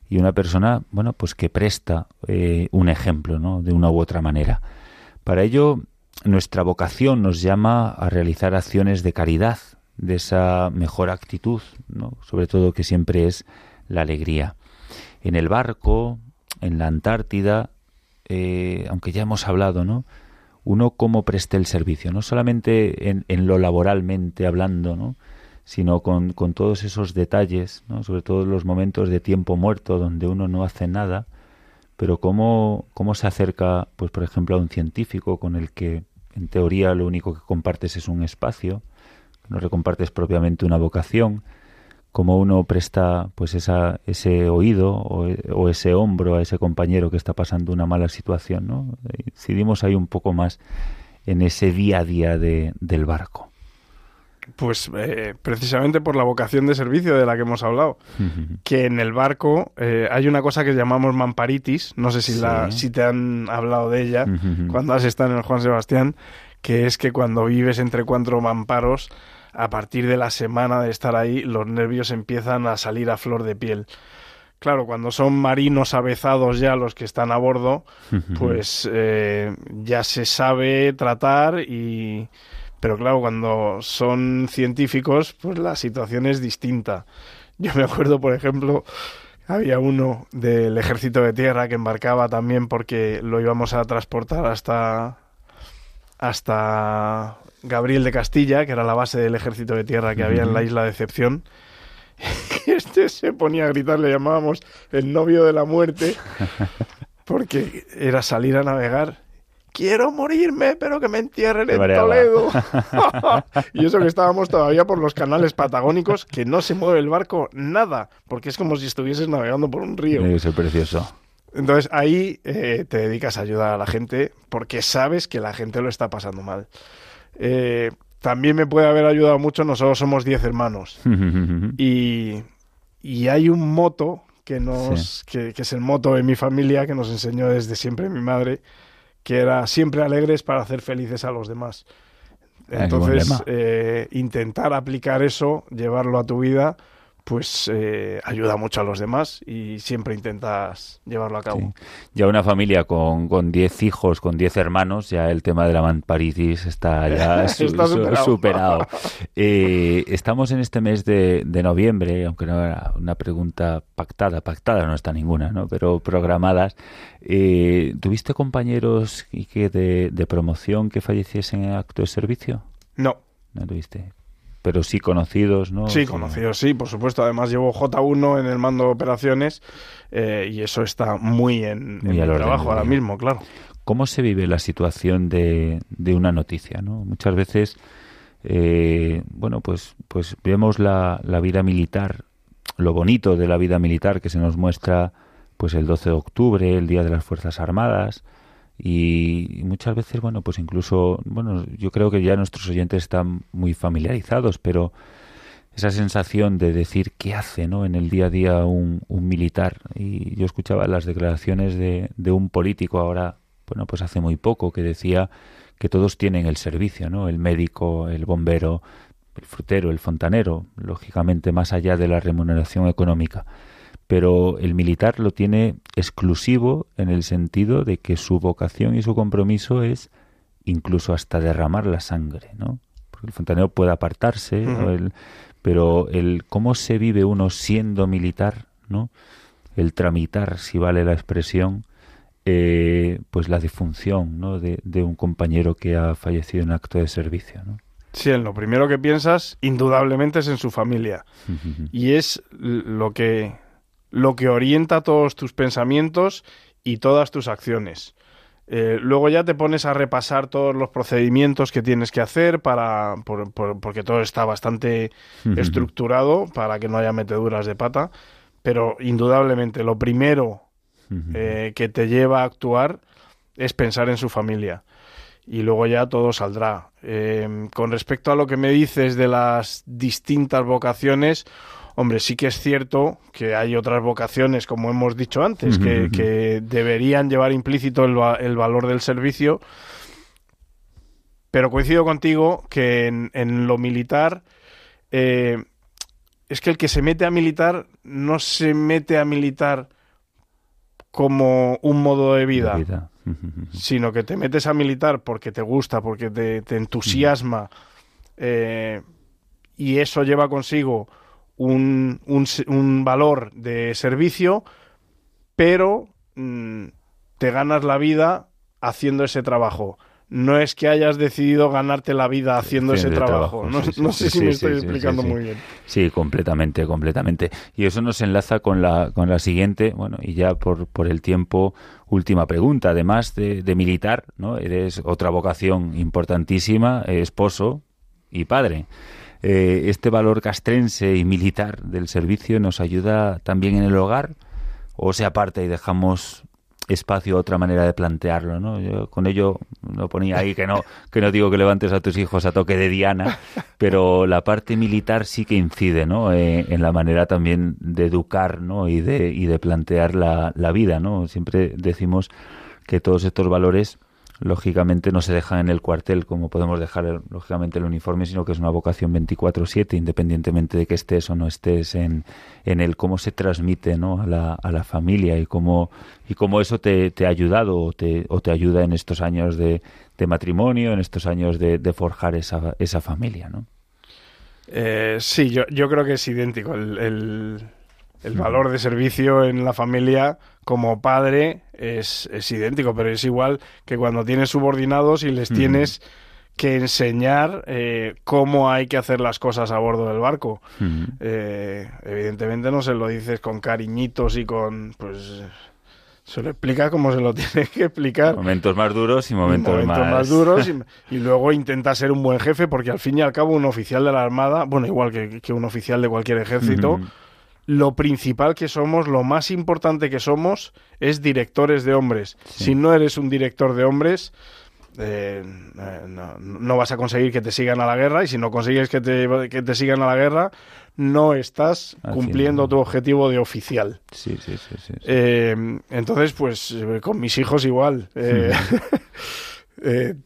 y una persona, bueno, pues que presta eh, un ejemplo, ¿no? De una u otra manera. Para ello, nuestra vocación nos llama a realizar acciones de caridad, de esa mejor actitud, ¿no? Sobre todo que siempre es la alegría. En el barco, en la Antártida, eh, aunque ya hemos hablado, ¿no? Uno cómo preste el servicio, no solamente en, en lo laboralmente hablando, ¿no? sino con, todos esos detalles, ¿no? sobre todo los momentos de tiempo muerto donde uno no hace nada, pero cómo, cómo se acerca, pues por ejemplo, a un científico con el que en teoría lo único que compartes es un espacio, no recompartes propiamente una vocación, cómo uno presta pues esa, ese oído o, o, ese hombro a ese compañero que está pasando una mala situación, ¿no? Incidimos ahí un poco más en ese día a día de, del barco. Pues eh, precisamente por la vocación de servicio de la que hemos hablado, uh -huh. que en el barco eh, hay una cosa que llamamos mamparitis, no sé si, sí. la, si te han hablado de ella uh -huh. cuando has estado en el Juan Sebastián, que es que cuando vives entre cuatro mamparos, a partir de la semana de estar ahí, los nervios empiezan a salir a flor de piel. Claro, cuando son marinos avezados ya los que están a bordo, pues eh, ya se sabe tratar y... Pero claro, cuando son científicos, pues la situación es distinta. Yo me acuerdo, por ejemplo, había uno del ejército de tierra que embarcaba también porque lo íbamos a transportar hasta hasta Gabriel de Castilla, que era la base del ejército de tierra que había en la isla de Excepción. Este se ponía a gritar, le llamábamos el novio de la muerte, porque era salir a navegar. Quiero morirme, pero que me entierren en Toledo. y eso que estábamos todavía por los canales patagónicos, que no se mueve el barco nada, porque es como si estuvieses navegando por un río. Eso es precioso. Entonces ahí eh, te dedicas a ayudar a la gente porque sabes que la gente lo está pasando mal. Eh, también me puede haber ayudado mucho, nosotros somos 10 hermanos. y, y, hay un moto que, nos, sí. que, que, es el moto de mi familia, que nos enseñó desde siempre mi madre, que era siempre alegres para hacer felices a los demás. Entonces, eh, intentar aplicar eso, llevarlo a tu vida, pues eh, ayuda mucho a los demás y siempre intentas llevarlo a cabo. Sí. Ya una familia con 10 hijos, con 10 hermanos, ya el tema de la mamparitis está ya su, está superado. superado. Eh, estamos en este mes de, de, noviembre, aunque no era una pregunta pactada, pactada no está ninguna, ¿no? pero programadas. Eh, ¿Tuviste compañeros y que de, de promoción que falleciesen en acto de servicio? No. ¿No tuviste? Pero sí conocidos, ¿no? Sí, conocidos, sí, por supuesto. Además llevo J1 en el mando de operaciones eh, y eso está muy en, muy en mi trabajo ahora mismo, claro. ¿Cómo se vive la situación de, de una noticia, no? Muchas veces, eh, bueno, pues, pues vemos la, la vida militar, lo bonito de la vida militar que se nos muestra pues el 12 de octubre, el Día de las Fuerzas Armadas, y muchas veces, bueno, pues incluso, bueno, yo creo que ya nuestros oyentes están muy familiarizados, pero esa sensación de decir qué hace, ¿no? En el día a día un, un militar. Y yo escuchaba las declaraciones de, de un político ahora, bueno, pues hace muy poco, que decía que todos tienen el servicio, ¿no? El médico, el bombero, el frutero, el fontanero, lógicamente más allá de la remuneración económica pero el militar lo tiene exclusivo en el sentido de que su vocación y su compromiso es incluso hasta derramar la sangre, ¿no? porque el fontanero puede apartarse, pero el cómo se vive uno siendo militar, ¿no? El tramitar, si vale la expresión, eh, pues la disfunción ¿no? de, un compañero que ha fallecido en acto de servicio. ¿no? Sí, en lo primero que piensas, indudablemente, es en su familia. y es lo que, lo que orienta todos tus pensamientos y todas tus acciones. Eh, luego ya te pones a repasar todos los procedimientos que tienes que hacer para porque todo está bastante estructurado para que no haya meteduras de pata. Pero indudablemente lo primero eh, que te lleva a actuar es pensar en su familia. Y luego ya todo saldrá. Em, con respecto a lo que me dices de las distintas vocaciones, hombre, sí que es cierto que hay otras vocaciones, como hemos dicho antes, que, deberían llevar implícito el, valor del servicio. Pero coincido contigo que en, lo militar eh, es que el que se mete a militar no se mete a militar como un modo de vida, sino que te metes a militar porque te gusta, porque te, entusiasma eh, y eso lleva consigo un, un, valor de servicio, pero mm, te ganas la vida haciendo ese trabajo no es que hayas decidido ganarte la vida haciendo ese trabajo. no, sé si me estoy explicando muy bien. Sí, completamente, completamente. Y eso nos enlaza con la, con la siguiente, bueno, y ya por, por el tiempo, última pregunta. Además de, militar, ¿no? Eres otra vocación importantísima, esposo y padre. Eh, este valor castrense y militar del servicio nos ayuda también en el hogar o se aparta y dejamos espacio otra manera de plantearlo, ¿no? Yo con ello no ponía ahí que no que no digo que levantes a tus hijos a toque de diana, pero la parte militar sí que incide, ¿no? Eh, en la manera también de educar, ¿no? Y de y de plantear la, la vida, ¿no? Siempre decimos que todos estos valores lógicamente no se dejan en el cuartel como podemos dejar lógicamente el uniforme, sino que es una vocación 24/7, independientemente de que estés o no estés en, en el cómo se transmite ¿no? a, la, a la familia y cómo, y cómo eso te, te ha ayudado o te, o te ayuda en estos años de, de matrimonio, en estos años de, de forjar esa, esa familia. ¿no? Eh, sí, yo, yo creo que es idéntico. el valor de servicio en la familia como padre es, es, idéntico, pero es igual que cuando tienes subordinados y les tienes que enseñar eh, cómo hay que hacer las cosas a bordo del barco. Eh, evidentemente no se lo dices con cariñitos y con... pues se lo explica como se lo tiene que explicar. Momentos más duros y momentos, más... duros y, luego intenta ser un buen jefe porque al fin y al cabo un oficial de la Armada, bueno, igual que, que un oficial de cualquier ejército, lo principal que somos, lo más importante que somos, es directores de hombres. Si no eres un director de hombres, eh, eh, no, vas a conseguir que te sigan a la guerra y si no consigues que te, que te sigan a la guerra, no estás cumpliendo tu objetivo de oficial. Sí, sí, sí. Eh, entonces, pues con mis hijos igual.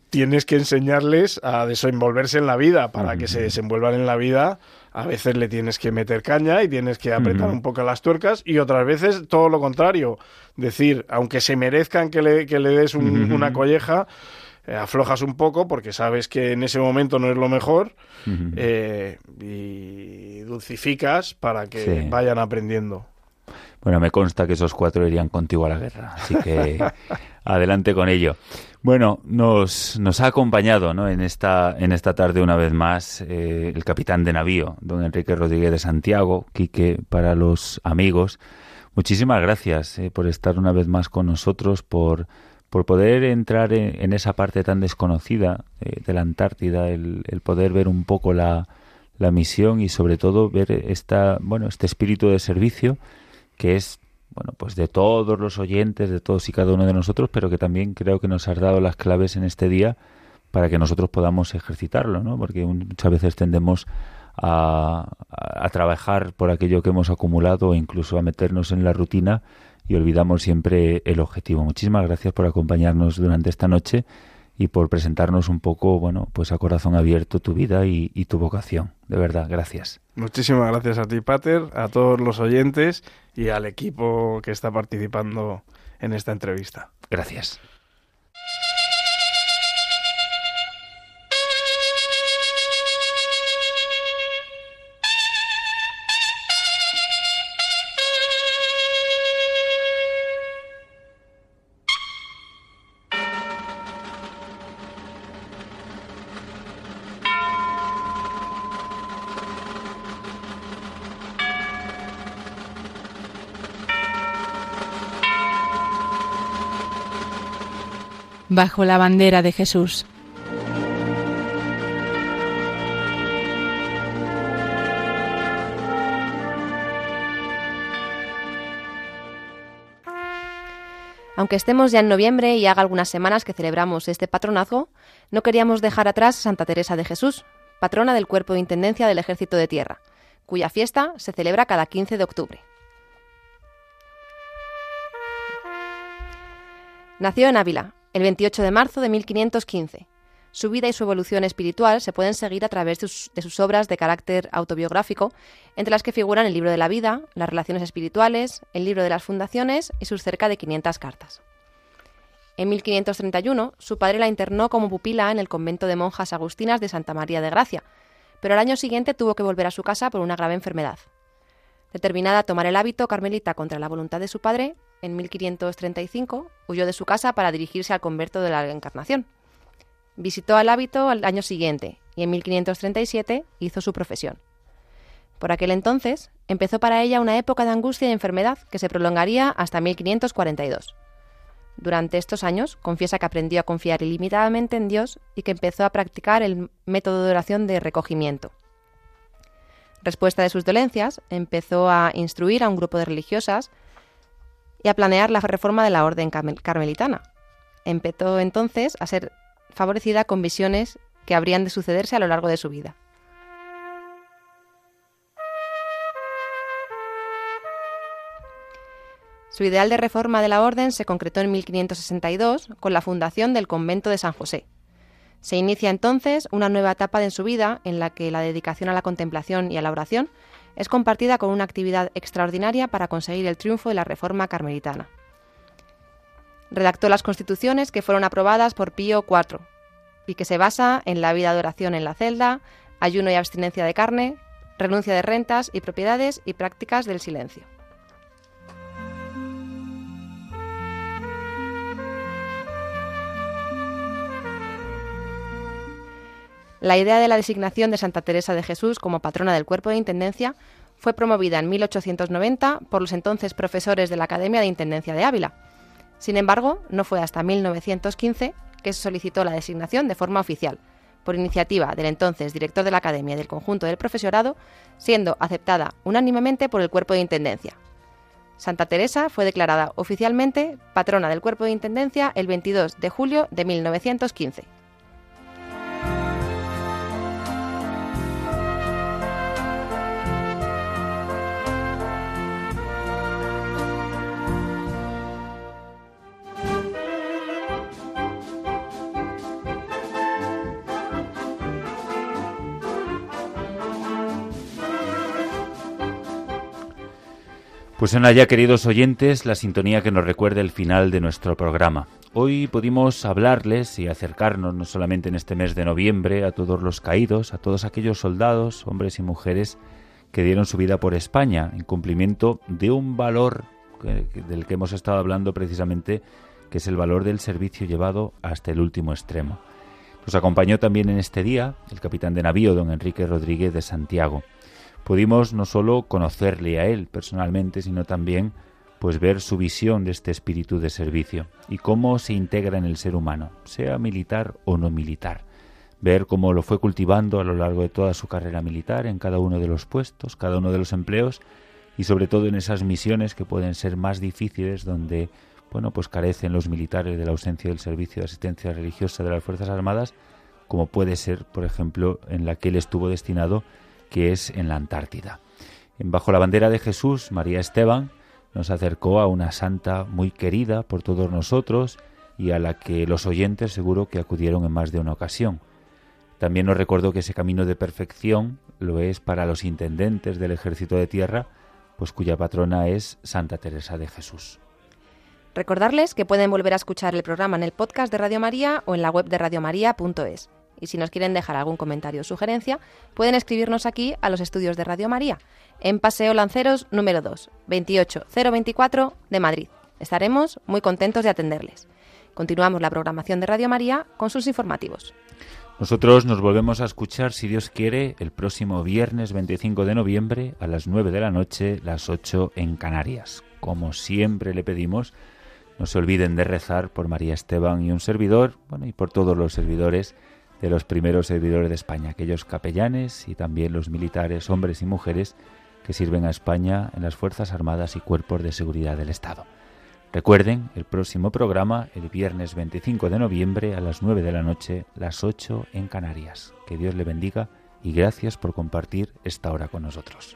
tienes que enseñarles a desenvolverse en la vida para que se desenvuelvan en la vida a veces le tienes que meter caña y tienes que apretar un poco las tuercas y otras veces todo lo contrario. Decir, aunque se merezcan que le, que le des una colleja, eh, aflojas un poco porque sabes que en ese momento no es lo mejor eh, y dulcificas para que vayan aprendiendo. Bueno, me consta que esos cuatro irían contigo a la guerra, así que adelante con ello. Bueno, nos, nos ha acompañado ¿no? en, esta, en esta tarde una vez más eh, el capitán de navío, don Enrique Rodríguez de Santiago, Quique, para los amigos. Muchísimas gracias eh, por estar una vez más con nosotros, por, por poder entrar en, esa parte tan desconocida eh, de la Antártida, el, el, poder ver un poco la, la misión y sobre todo ver esta, bueno, este espíritu de servicio que es bueno, pues de todos los oyentes, de todos y cada uno de nosotros, pero que también creo que nos has dado las claves en este día para que nosotros podamos ejercitarlo, ¿no? Porque muchas veces tendemos a, a, trabajar por aquello que hemos acumulado o incluso a meternos en la rutina y olvidamos siempre el objetivo. Muchísimas gracias por acompañarnos durante esta noche y por presentarnos un poco, bueno, pues a corazón abierto tu vida y, tu vocación. De verdad, gracias. Muchísimas gracias a ti, Pater, a todos los oyentes y al equipo que está participando en esta entrevista. Bajo la bandera de Jesús. Aunque estemos ya en noviembre y haga algunas semanas que celebramos este patronazgo, no queríamos dejar atrás Santa Teresa de Jesús, patrona del Cuerpo de Intendencia del Ejército de Tierra, cuya fiesta se celebra cada 15 de octubre. Nació en Ávila, el 28 de marzo de 1515. Su vida y su evolución espiritual se pueden seguir a través de sus, obras de carácter autobiográfico, entre las que figuran el libro de la vida, las relaciones espirituales, el libro de las fundaciones y sus cerca de 500 cartas. En 1531, su padre la internó como pupila en el convento de monjas agustinas de Santa María de Gracia, pero al año siguiente tuvo que volver a su casa por una grave enfermedad. Determinada a tomar el hábito carmelita contra la voluntad de su padre, en 1535 huyó de su casa para dirigirse al convento de la Encarnación. Visitó al hábito al año siguiente y en 1537 hizo su profesión. Por aquel entonces empezó para ella una época de angustia y enfermedad que se prolongaría hasta 1542. Durante estos años confiesa que aprendió a confiar ilimitadamente en Dios y que empezó a practicar el método de oración de recogimiento. Respuesta de sus dolencias, empezó a instruir a un grupo de religiosas y a planear la reforma de la orden carmelitana. Empezó entonces a ser favorecida con visiones que habrían de sucederse a lo largo de su vida. Su ideal de reforma de la orden se concretó en 1562 con la fundación del convento de San José. Se inicia entonces una nueva etapa en su vida en la que la dedicación a la contemplación y a la oración es compartida con una actividad extraordinaria para conseguir el triunfo de la reforma carmelitana. Redactó las constituciones que fueron aprobadas por Pío IV y que se basa en la vida de oración en la celda, ayuno y abstinencia de carne, renuncia de rentas y propiedades y prácticas del silencio. La idea de la designación de Santa Teresa de Jesús como patrona del cuerpo de Intendencia fue promovida en 1890 por los entonces profesores de la Academia de Intendencia de Ávila. Sin embargo, no fue hasta 1915 que se solicitó la designación de forma oficial, por iniciativa del entonces director de la Academia y del conjunto del profesorado, siendo aceptada unánimemente por el cuerpo de Intendencia. Santa Teresa fue declarada oficialmente patrona del cuerpo de Intendencia el 22 de julio de 1915. Pues en allá, queridos oyentes, la sintonía que nos recuerda el final de nuestro programa. Hoy pudimos hablarles y acercarnos, no solamente en este mes de noviembre, a todos los caídos, a todos aquellos soldados, hombres y mujeres, que dieron su vida por España en cumplimiento de un valor del que hemos estado hablando precisamente, que es el valor del servicio llevado hasta el último extremo. Nos acompañó también en este día el capitán de navío, don Enrique Rodríguez de Santiago pudimos no solo conocerle a él personalmente, sino también pues ver su visión de este espíritu de servicio y cómo se integra en el ser humano, sea militar o no militar. Ver cómo lo fue cultivando a lo largo de toda su carrera militar en cada uno de los puestos, cada uno de los empleos y sobre todo en esas misiones que pueden ser más difíciles donde bueno, pues carecen los militares de la ausencia del servicio de asistencia religiosa de las Fuerzas Armadas, como puede ser, por ejemplo, en la que él estuvo destinado que es en la Antártida. Bajo la bandera de Jesús, María Esteban nos acercó a una santa muy querida por todos nosotros y a la que los oyentes seguro que acudieron en más de una ocasión. También nos recordó que ese camino de perfección lo es para los intendentes del ejército de tierra, pues cuya patrona es Santa Teresa de Jesús. Recordarles que pueden volver a escuchar el programa en el podcast de Radio María o en la web de radiomaria.es. Y si nos quieren dejar algún comentario o sugerencia, pueden escribirnos aquí a los estudios de Radio María, en Paseo Lanceros número 2, 28024 de Madrid. Estaremos muy contentos de atenderles. Continuamos la programación de Radio María con sus informativos. Nosotros nos volvemos a escuchar, si Dios quiere, el próximo viernes 25 de noviembre a las 9 de la noche, las 8 en Canarias. Como siempre le pedimos, No se olviden de rezar por María Esteban y un servidor, bueno, y por todos los servidores de los primeros servidores de España, aquellos capellanes y también los militares, hombres y mujeres que sirven a España en las Fuerzas Armadas y Cuerpos de Seguridad del Estado. Recuerden, el próximo programa, el viernes 25 de noviembre a las 9 de la noche, las 8 en Canarias. Que Dios le bendiga y gracias por compartir esta hora con nosotros.